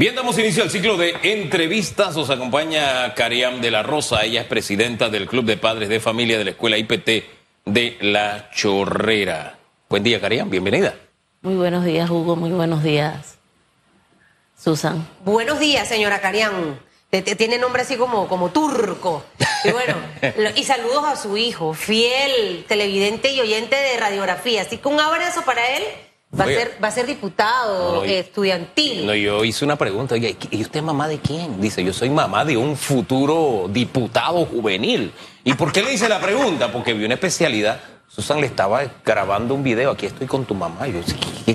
Bien, damos inicio al ciclo de entrevistas. Nos acompaña Cariam de la Rosa. Ella es presidenta del Club de Padres de Familia de la Escuela IPT de La Chorrera. Buen día, Cariam. Bienvenida. Muy buenos días, Hugo. Muy buenos días, Susan. Buenos días, señora Cariam. Tiene nombre así como, como turco. Y bueno, y saludos a su hijo, fiel televidente y oyente de radiografía. Así que un abrazo para él Va a, ser, va a ser diputado estudiantil. No, yo hice una pregunta, oye, ¿y usted es mamá de quién? Dice, yo soy mamá de un futuro diputado juvenil. ¿Y por qué le hice la pregunta? Porque vi una especialidad. Susan le estaba grabando un video, aquí estoy con tu mamá. yo,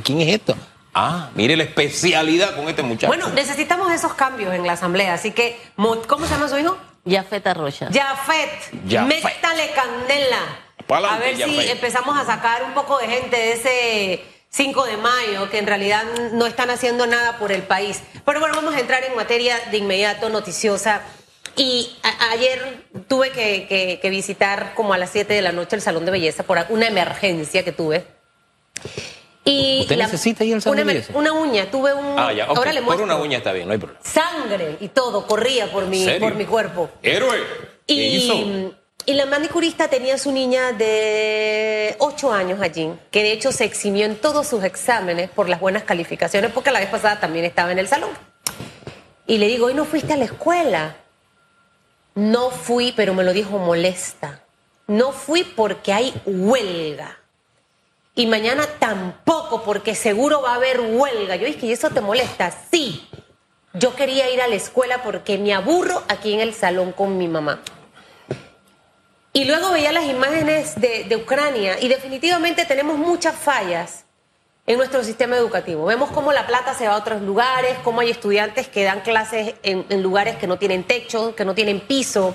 ¿quién es esto? Ah, mire la especialidad con este muchacho. Bueno, necesitamos esos cambios en la asamblea, así que, ¿cómo se llama su hijo? Yafet Arrocha. Yafet. Métale candela. a ver si empezamos a sacar un poco de gente de ese 5 de mayo, que en realidad no están haciendo nada por el país. Pero bueno, vamos a entrar en materia de inmediato noticiosa. Y ayer tuve que, visitar como a las 7 de la noche el salón de belleza por una emergencia que tuve. Y ¿Usted necesita ir al salón una, de belleza? Una uña, tuve un... Ah, ya, Ahora le muestro. Por una uña está bien, no hay problema. Sangre y todo corría por mi, por mi cuerpo. ¡Héroe! ¿Qué y, hizo? Y la manicurista tenía su niña de 8 años allí, que de hecho se eximió en todos sus exámenes por las buenas calificaciones, porque la vez pasada también estaba en el salón. Y le digo, ¿y no fuiste a la escuela? No fui, pero me lo dijo molesta. No fui porque hay huelga. Y mañana tampoco, porque seguro va a haber huelga. Yo dije, ¿y eso te molesta? Sí. Yo quería ir a la escuela porque me aburro aquí en el salón con mi mamá. Y luego veía las imágenes de, Ucrania y definitivamente tenemos muchas fallas en nuestro sistema educativo. Vemos cómo la plata se va a otros lugares, cómo hay estudiantes que dan clases en, lugares que no tienen techo, que no tienen piso.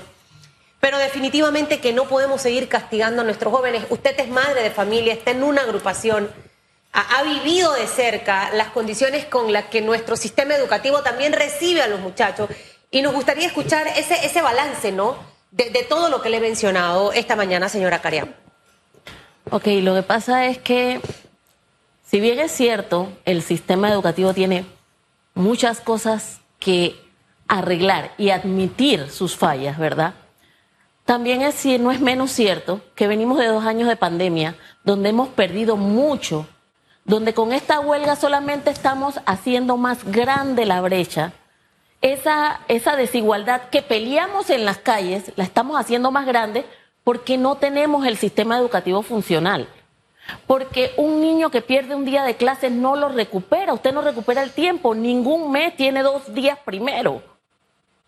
Pero definitivamente que no podemos seguir castigando a nuestros jóvenes. Usted es madre de familia, está en una agrupación, ha, ha vivido de cerca las condiciones con las que nuestro sistema educativo también recibe a los muchachos. Y nos gustaría escuchar ese, ese balance, ¿no? De, todo lo que le he mencionado esta mañana, señora Cariam. Ok, lo que pasa es que, si bien es cierto, el sistema educativo tiene muchas cosas que arreglar y admitir sus fallas, ¿verdad? También es, no es menos cierto que venimos de dos años de pandemia donde hemos perdido mucho, donde con esta huelga solamente estamos haciendo más grande la brecha esa, esa desigualdad que peleamos en las calles, la estamos haciendo más grande porque no tenemos el sistema educativo funcional. Porque un niño que pierde un día de clases no lo recupera, usted no recupera el tiempo, ningún mes tiene dos días primero.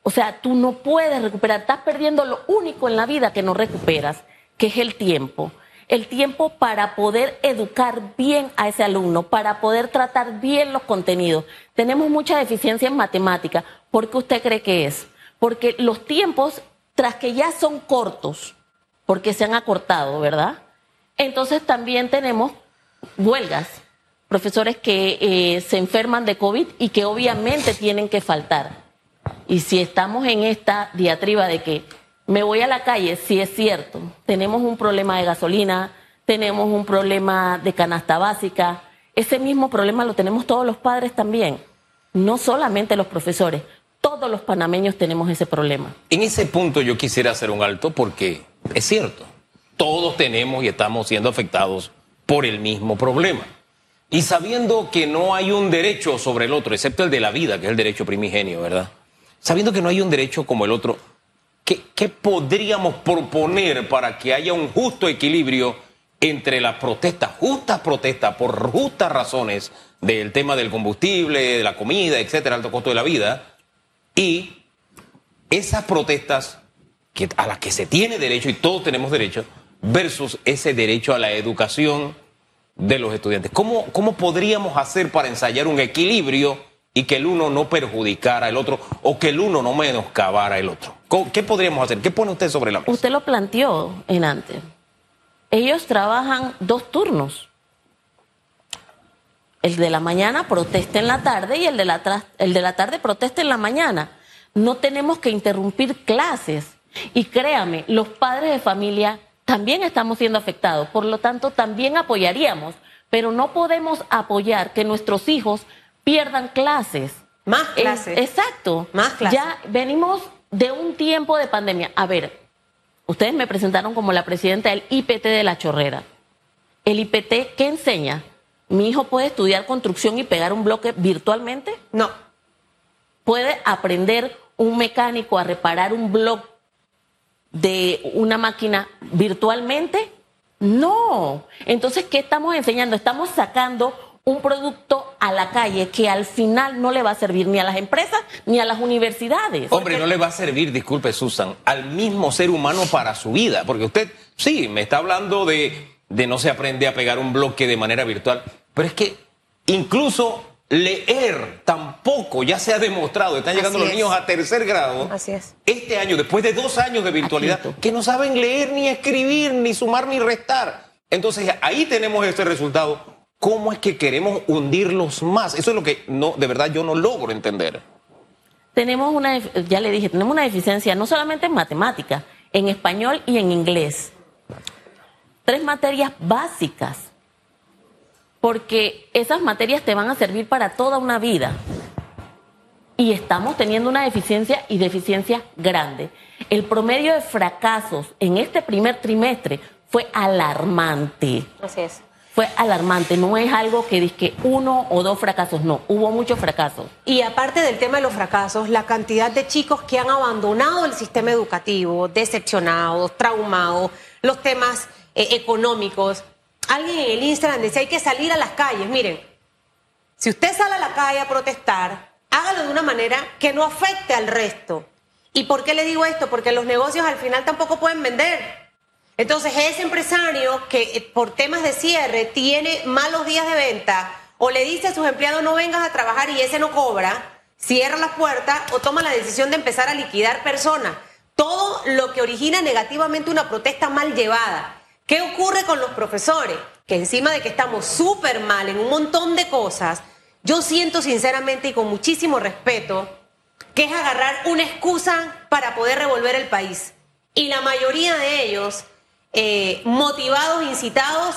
O sea, tú no puedes recuperar, estás perdiendo lo único en la vida que no recuperas, que es el tiempo el tiempo para poder educar bien a ese alumno, para poder tratar bien los contenidos. Tenemos mucha deficiencia en matemática. ¿Por qué usted cree que es? Porque los tiempos, tras que ya son cortos, porque se han acortado, ¿verdad? Entonces también tenemos huelgas, profesores que eh, se enferman de COVID y que obviamente tienen que faltar. Y si estamos en esta diatriba de que me voy a la calle, sí es cierto. Tenemos un problema de gasolina, tenemos un problema de canasta básica. Ese mismo problema lo tenemos todos los padres también, no solamente los profesores. Todos los panameños tenemos ese problema. En ese punto yo quisiera hacer un alto porque es cierto, todos tenemos y estamos siendo afectados por el mismo problema. Y sabiendo que no hay un derecho sobre el otro, excepto el de la vida, que es el derecho primigenio, ¿verdad? Sabiendo que no hay un derecho como el otro, ¿qué, podríamos proponer para que haya un justo equilibrio entre las protestas, justas protestas por justas razones del tema del combustible, de la comida, etcétera, alto costo de la vida, y esas protestas a las que se tiene derecho y todos tenemos derecho, versus ese derecho a la educación de los estudiantes. ¿Cómo, cómo podríamos hacer para ensayar un equilibrio? Y que el uno no perjudicara al otro o que el uno no menoscabara al otro. ¿Qué podríamos hacer? ¿Qué pone usted sobre la mesa? Usted lo planteó en antes. Ellos trabajan dos turnos. El de la mañana protesta en la tarde y el de la, el de la tarde protesta en la mañana. No tenemos que interrumpir clases. Y créame, los padres de familia también estamos siendo afectados. Por lo tanto, también apoyaríamos. Pero no podemos apoyar que nuestros hijos pierdan clases Más clases. exacto. Más clases. Ya venimos de un tiempo de pandemia. A ver, ustedes me presentaron como la presidenta del IPT de la Chorrera. ¿El IPT qué enseña? ¿Mi hijo puede estudiar construcción y pegar un bloque virtualmente? No. ¿Puede aprender un mecánico a reparar un bloque de una máquina virtualmente? No. Entonces, ¿qué estamos enseñando? Estamos sacando un producto a la calle que al final no le va a servir ni a las empresas ni a las universidades. Hombre, no le va a servir, disculpe Susan, al mismo ser humano para su vida, porque usted, sí, me está hablando de, de no se aprende a pegar un bloque de manera virtual, pero es que incluso leer tampoco ya se ha demostrado, están llegando Así los es. niños a tercer grado, Así es. este año, después de dos años de virtualidad, que no saben leer ni escribir, ni sumar ni restar. Entonces ahí tenemos este resultado. ¿Cómo es que queremos hundirlos más? Eso es lo que no, de verdad yo no logro entender. Tenemos una, ya le dije, tenemos una deficiencia no solamente en matemáticas, en español y en inglés. Tres materias básicas, porque esas materias te van a servir para toda una vida. Y estamos teniendo una deficiencia y deficiencia grande. El promedio de fracasos en este primer trimestre fue alarmante Así es. Fue alarmante. No es algo que que uno o dos fracasos, no. Hubo muchos fracasos. Y aparte del tema de los fracasos, la cantidad de chicos que han abandonado el sistema educativo, decepcionados, traumados, los temas eh, económicos. Alguien en el Instagram decía hay que salir a las calles. Miren, si usted sale a la calle a protestar, hágalo de una manera que no afecte al resto. ¿Y por qué le digo esto? Porque los negocios al final tampoco pueden vender. Entonces, ese empresario que eh, por temas de cierre tiene malos días de venta o le dice a sus empleados no vengas a trabajar y ese no cobra, cierra las puertas o toma la decisión de empezar a liquidar personas. Todo lo que origina negativamente una protesta mal llevada. ¿Qué ocurre con los profesores? Que encima de que estamos súper mal en un montón de cosas, yo siento sinceramente y con muchísimo respeto que es agarrar una excusa para poder revolver el país. Y la mayoría de ellos eh, motivados, incitados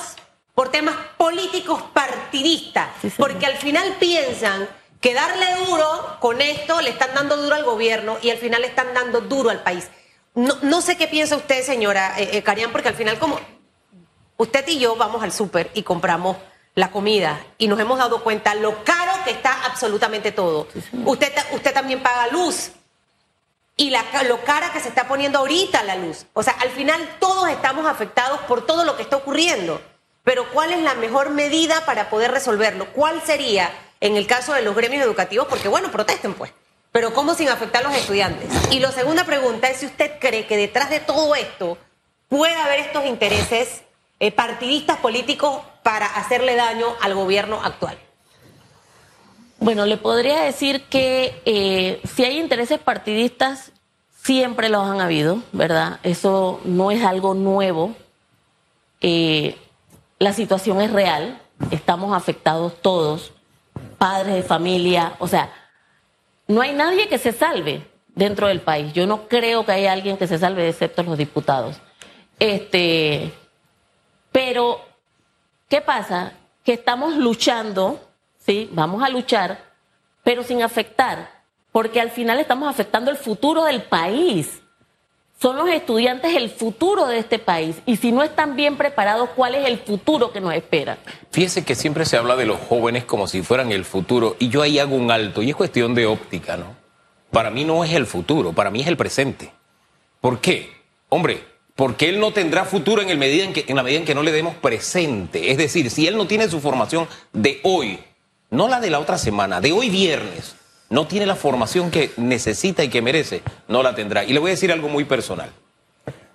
por temas políticos partidistas, Sí, porque al final piensan que darle duro con esto le están dando duro al gobierno y al final le están dando duro al país. No, no sé qué piensa usted, señora eh, eh, Carián, porque al final como usted y yo vamos al súper y compramos la comida y nos hemos dado cuenta lo caro que está absolutamente todo. usted, usted también paga luz y la, lo cara que se está poniendo ahorita la luz. O sea, al final todos estamos afectados por todo lo que está ocurriendo. Pero ¿cuál es la mejor medida para poder resolverlo? ¿Cuál sería en el caso de los gremios educativos? Porque bueno, protesten pues. Pero ¿cómo sin afectar a los estudiantes? Y la segunda pregunta es si usted cree que detrás de todo esto puede haber estos intereses eh, partidistas políticos para hacerle daño al gobierno actual. Bueno, le podría decir que eh, si hay intereses partidistas, siempre los han habido, ¿verdad? Eso no es algo nuevo. Eh, la situación es real, estamos afectados todos, padres de familia, o sea, no hay nadie que se salve dentro del país. Yo no creo que haya alguien que se salve excepto los diputados. Este, pero ¿qué pasa? Que estamos luchando, sí, vamos a luchar, pero sin afectar, porque al final estamos afectando el futuro del país. Son los estudiantes el futuro de este país y si no están bien preparados, ¿cuál es el futuro que nos espera? Fíjese que siempre se habla de los jóvenes como si fueran el futuro y yo ahí hago un alto y es cuestión de óptica, ¿no? Para mí no es el futuro, para mí es el presente. ¿Por qué? Hombre, porque él no tendrá futuro en, en la medida en que no le demos presente. Es decir, si él no tiene su formación de hoy, no la de la otra semana, de hoy viernes, no tiene la formación que necesita y que merece, no la tendrá. Y le voy a decir algo muy personal.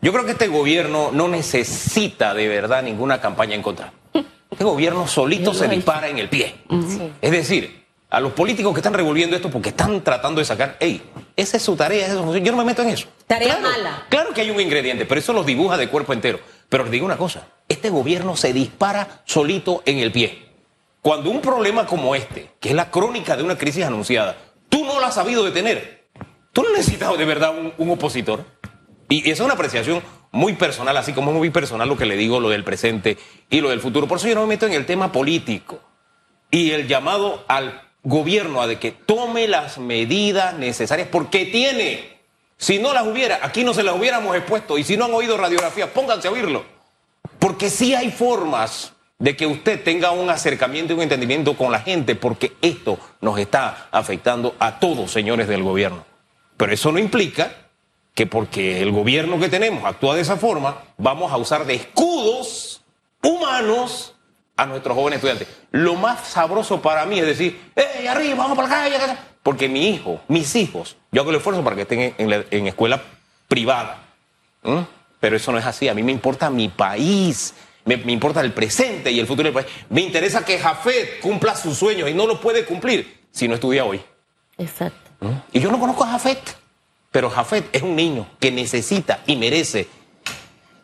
Yo creo que este gobierno no necesita de verdad ninguna campaña en contra. Este gobierno solito se dispara en el pie. Sí. Es decir, a los políticos que están revolviendo esto porque están tratando de sacar, hey, esa es su tarea, esa es su yo no me meto en eso. Tarea Claro, mala. Claro que hay un ingrediente, pero eso los dibuja de cuerpo entero. Pero les digo una cosa, este gobierno se dispara solito en el pie. Cuando un problema como este, que es la crónica de una crisis anunciada, tú no lo has sabido detener, tú no necesitas de verdad un, un opositor. Y esa es una apreciación muy personal, así como es muy personal lo que le digo, lo del presente y lo del futuro. Por eso yo no me meto en el tema político y el llamado al gobierno a que tome las medidas necesarias porque tiene. Si no las hubiera, aquí no se las hubiéramos expuesto. Y si no han oído radiografía, pónganse a oírlo. Porque sí hay formas de que usted tenga un acercamiento y un entendimiento con la gente, porque esto nos está afectando a todos, señores del gobierno. Pero eso no implica que porque el gobierno que tenemos actúa de esa forma, vamos a usar de escudos humanos a nuestros jóvenes estudiantes. Lo más sabroso para mí es decir, ¡eh, arriba, vamos para la calle! Porque mi hijo, mis hijos, yo hago el esfuerzo para que estén en, escuela privada. Pero eso no es así. A mí me importa mi país, me, importa el presente y el futuro del país. Me interesa que Jafet cumpla sus sueños y no lo puede cumplir si no estudia hoy. Exacto. Y yo no conozco a Jafet, pero Jafet es un niño que necesita y merece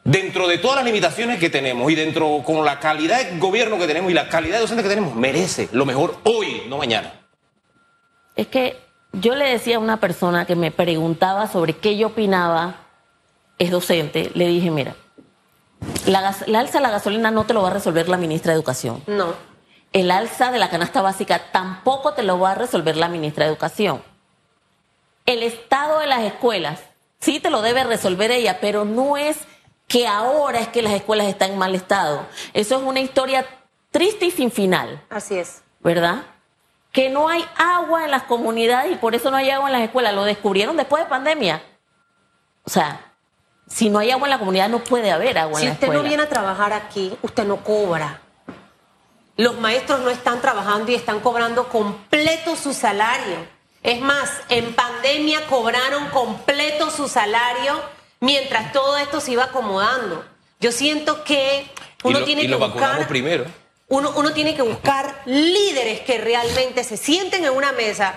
dentro de todas las limitaciones que tenemos y dentro con la calidad de gobierno que tenemos y la calidad de docente que tenemos, merece lo mejor hoy, no mañana. Es que yo le decía a una persona que me preguntaba sobre qué yo opinaba, es docente, le dije, mira, la, alza de la gasolina no te lo va a resolver la ministra de Educación. No. El alza de la canasta básica tampoco te lo va a resolver la ministra de Educación. El estado de las escuelas sí te lo debe resolver ella, pero no es que ahora es que las escuelas están en mal estado. Eso es una historia triste y sin final. Así es. ¿Verdad? Que no hay agua en las comunidades y por eso no hay agua en las escuelas. Lo descubrieron después de pandemia. O sea, si no hay agua en la comunidad no puede haber agua en la escuela. Si usted no viene a trabajar aquí, usted no cobra. Los maestros no están trabajando y están cobrando completo su salario. Es más, en pandemia cobraron completo su salario mientras todo esto se iba acomodando. Yo siento que uno tiene que buscar primero. Uno, uno tiene que buscar líderes que realmente se sienten en una mesa.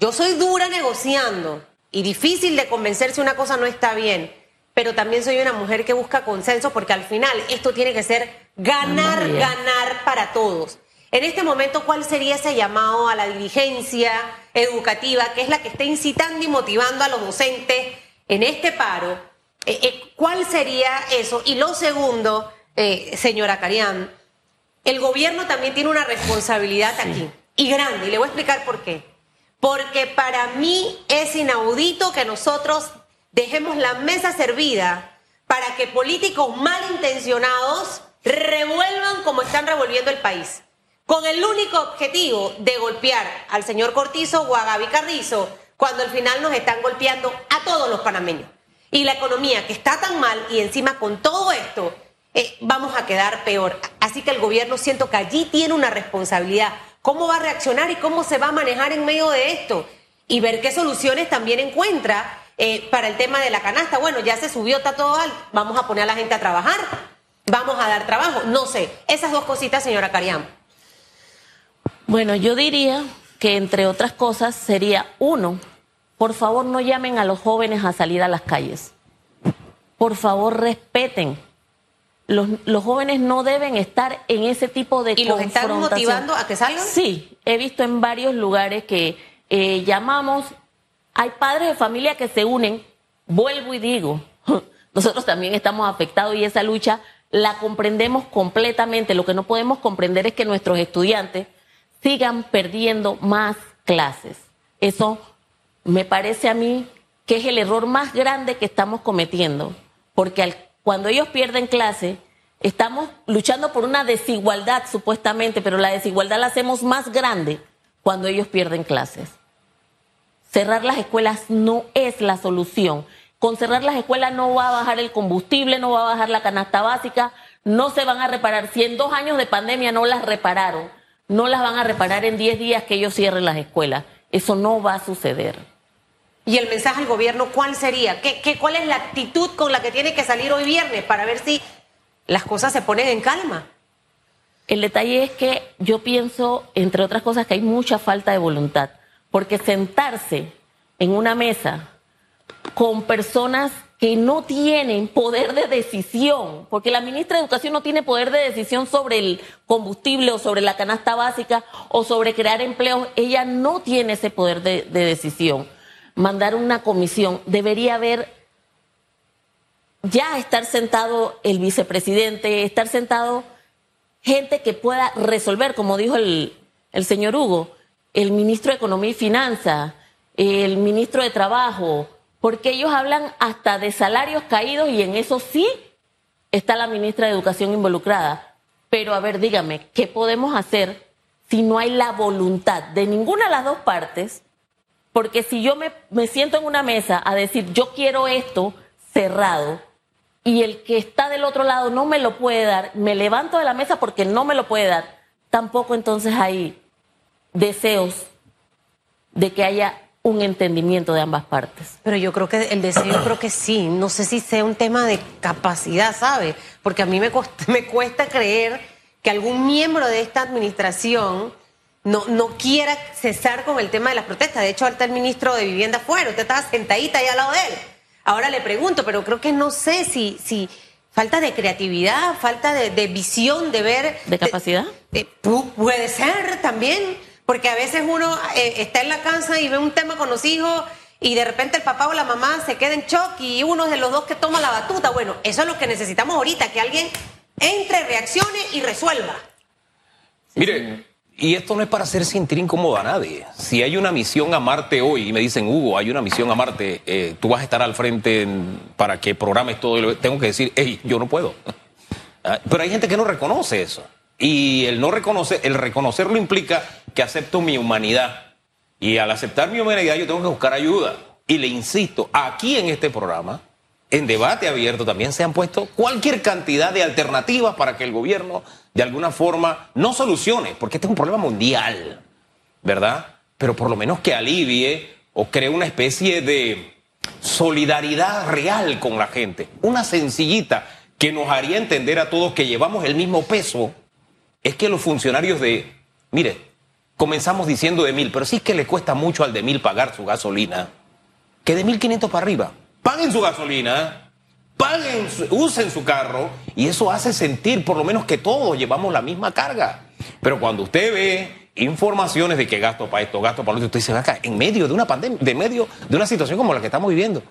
Yo soy dura negociando y difícil de convencer si una cosa no está bien, pero también soy una mujer que busca consenso porque al final esto tiene que ser ganar, ganar para todos. En este momento, ¿cuál sería ese llamado a la dirigencia educativa, que es la que está incitando y motivando a los docentes en este paro? Eh, eh, ¿Cuál sería eso? Y lo segundo, eh, señora Carián, el gobierno también tiene una responsabilidad aquí, y grande, y le voy a explicar por qué. Porque para mí es inaudito que nosotros dejemos la mesa servida para que políticos malintencionados revuelvan como están revolviendo el país, con el único objetivo de golpear al señor Cortizo o a Gaby Carrizo, cuando al final nos están golpeando a todos los panameños y la economía que está tan mal y encima con todo esto eh, vamos a quedar peor. Así que el gobierno siento que allí tiene una responsabilidad. ¿Cómo va a reaccionar y cómo se va a manejar en medio de esto? Y ver qué soluciones también encuentra eh, para el tema de la canasta. Bueno, ya se subió, está todo alto. Vamos a poner a la gente a trabajar. Vamos a dar trabajo. No sé. Esas dos cositas, señora Cariam. Bueno, yo diría que entre otras cosas sería uno, por favor, no llamen a los jóvenes a salir a las calles. Por favor, respeten. Los, jóvenes no deben estar en ese tipo de ¿Y los están motivando a que salgan? Sí, he visto en varios lugares que eh, llamamos, hay padres de familia que se unen, vuelvo y digo, nosotros también estamos afectados y esa lucha la comprendemos completamente. Lo que no podemos comprender es que nuestros estudiantes sigan perdiendo más clases. Eso me parece a mí que es el error más grande que estamos cometiendo, porque cuando ellos pierden clase, estamos luchando por una desigualdad supuestamente, pero la desigualdad la hacemos más grande cuando ellos pierden clases. Cerrar las escuelas no es la solución. Con cerrar las escuelas no va a bajar el combustible, no va a bajar la canasta básica, no se van a reparar. Si en dos años de pandemia no las repararon, no las van a reparar en diez días que ellos cierren las escuelas. Eso no va a suceder. Y el mensaje al gobierno, ¿cuál sería? ¿Qué, qué, cuál es la actitud con la que tiene que salir hoy viernes para ver si las cosas se ponen en calma? El detalle es que yo pienso, entre otras cosas, que hay mucha falta de voluntad, porque sentarse en una mesa con personas que no tienen poder de decisión, porque la ministra de Educación no tiene poder de decisión sobre el combustible o sobre la canasta básica o sobre crear empleos, ella no tiene ese poder de decisión. Mandar una comisión, debería haber ya estar sentado el vicepresidente, estar sentado gente que pueda resolver, como dijo el, el señor Hugo, el ministro de Economía y Finanzas, el ministro de Trabajo, porque ellos hablan hasta de salarios caídos y en eso sí está la ministra de Educación involucrada. Pero a ver, dígame, ¿qué podemos hacer si no hay la voluntad de ninguna de las dos partes? Porque si yo me, me siento en una mesa a decir, yo quiero esto cerrado, y el que está del otro lado no me lo puede dar, me levanto de la mesa porque no me lo puede dar, tampoco entonces hay deseos de que haya un entendimiento de ambas partes. Pero yo creo que el deseo, yo creo que sí. No sé si sea un tema de capacidad, ¿sabe? Porque a mí me cuesta, me cuesta creer que algún miembro de esta administración no, no quiera cesar con el tema de las protestas. De hecho, ahorita el ministro de Vivienda fuera, usted estaba sentadita ahí al lado de él. Ahora le pregunto, pero creo que no sé si, si falta de creatividad, falta de, de visión, de ver... ¿De capacidad? Eh, pu- puede ser también, porque a veces uno eh, está en la casa y ve un tema con los hijos y de repente el papá o la mamá se queda en shock y uno de los dos que toma la batuta. Bueno, eso es lo que necesitamos ahorita, que alguien entre, reaccione y resuelva. Mire, y esto no es para hacer sentir incómodo a nadie. Si hay una misión a Marte hoy y me dicen, Hugo, hay una misión a Marte, eh, tú vas a estar al frente en- para que programes todo, y tengo que decir, hey, yo no puedo. Ah, Pero hay gente que no reconoce eso. Y el no reconocer, el reconocerlo implica que acepto mi humanidad. Y al aceptar mi humanidad yo tengo que buscar ayuda. Y le insisto, aquí en este programa, en debate abierto también se han puesto cualquier cantidad de alternativas para que el gobierno de alguna forma no solucione, porque este es un problema mundial, ¿verdad? Pero por lo menos que alivie o cree una especie de solidaridad real con la gente, una sencillita que nos haría entender a todos que llevamos el mismo peso, es que los funcionarios de, mire, comenzamos diciendo de mil, pero sí que le cuesta mucho al de mil pagar su gasolina, que de mil quinientos para arriba, paguen su gasolina, paguen, usen su carro, y eso hace sentir por lo menos que todos llevamos la misma carga. Pero cuando usted ve informaciones de que gasto para esto, gasto para lo otro, usted dice, "Ven acá, en medio de una pandemia, de medio de una situación como la que estamos viviendo,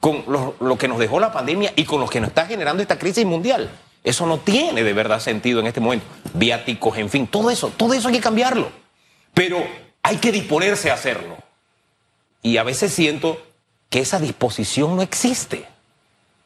con lo, lo que nos dejó la pandemia y con lo que nos está generando esta crisis mundial. Eso no tiene de verdad sentido en este momento. Viáticos, en fin, todo eso, todo eso hay que cambiarlo. Pero hay que disponerse a hacerlo. Y a veces siento que esa disposición no existe.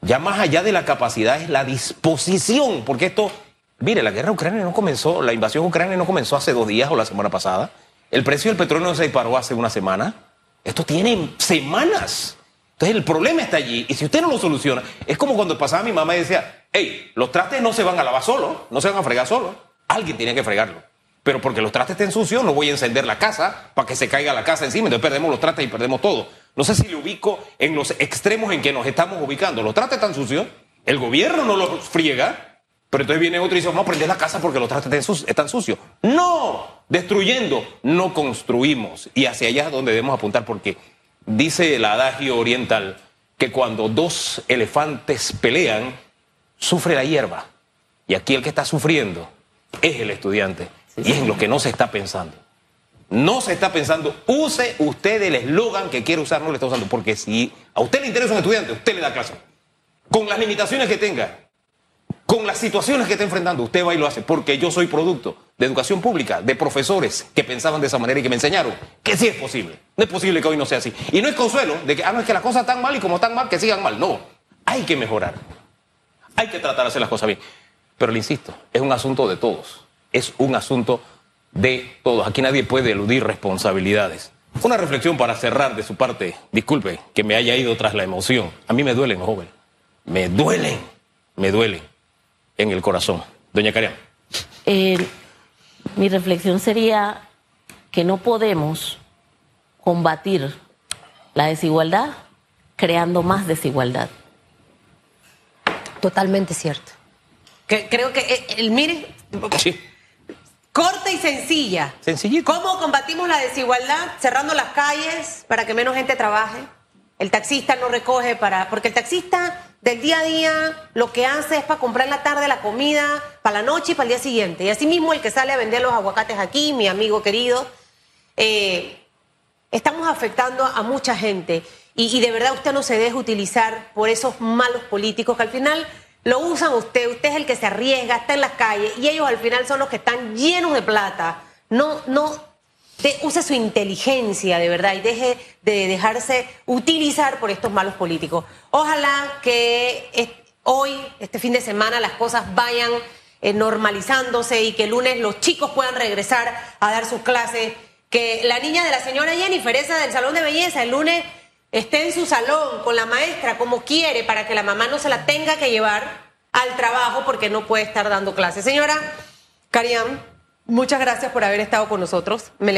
Ya más allá de la capacidad es la disposición, porque esto, mire, la guerra ucrania no comenzó, la invasión ucrania no comenzó hace dos días o la semana pasada. El precio del petróleo no se disparó hace una semana. Esto tiene semanas. Entonces el problema está allí y si usted no lo soluciona, es como cuando pasaba mi mamá y decía, hey, los trastes no se van a lavar solos, no se van a fregar solos, alguien tiene que fregarlo. Pero porque los trastes estén sucios, no voy a encender la casa para que se caiga la casa encima, entonces perdemos los trastes y perdemos todo. No sé si le ubico en los extremos en que nos estamos ubicando. Los trastes están sucios, el gobierno no los friega, pero entonces viene otro y dice, vamos a prender la casa porque los trastes están sucios. No, destruyendo, no construimos. Y hacia allá es donde debemos apuntar porque dice el adagio oriental que cuando dos elefantes pelean, sufre la hierba. Y aquí el que está sufriendo es el estudiante. Y es en lo que no se está pensando. No se está pensando, use usted el eslogan que quiere usar, no le está usando. Porque si a usted le interesa un estudiante, usted le da clase. Con las limitaciones que tenga, con las situaciones que está enfrentando, usted va y lo hace. Porque yo soy producto de educación pública, de profesores que pensaban de esa manera y que me enseñaron que sí es posible. No es posible que hoy no sea así. Y no es consuelo de que, ah, no, es que las cosas están mal y como están mal, que sigan mal. No, hay que mejorar. Hay que tratar de hacer las cosas bien. Pero le insisto, es un asunto de todos. Es un asunto de todos. Aquí nadie puede eludir responsabilidades. Una reflexión para cerrar de su parte. Disculpe que me haya ido tras la emoción. A mí me duelen, joven. Me duelen. Me duelen en el corazón. Doña Karen. Eh, mi reflexión sería que no podemos combatir la desigualdad creando más desigualdad. Totalmente cierto. Que, creo que eh, el, mire, Sí. corta y sencilla. Sencillito. ¿Cómo combatimos la desigualdad? Cerrando las calles para que menos gente trabaje. El taxista no recoge para. Porque el taxista del día a día lo que hace es para comprar en la tarde la comida, para la noche y para el día siguiente. Y así mismo el que sale a vender los aguacates aquí, mi amigo querido. eh, estamos afectando a mucha gente. Y, de verdad usted no se deje utilizar por esos malos políticos que al final lo usan usted. Usted es el que se arriesga, está en las calles y ellos al final son los que están llenos de plata. No, no, use su inteligencia de verdad y deje de dejarse utilizar por estos malos políticos. Ojalá que hoy, este fin de semana, las cosas vayan eh, normalizándose y que el lunes los chicos puedan regresar a dar sus clases. Que la niña de la señora Jennifer, esa del salón de belleza, el lunes esté en su salón con la maestra como quiere para que la mamá no se la tenga que llevar al trabajo porque no puede estar dando clases. Señora Cariam, muchas gracias por haber estado con nosotros. Me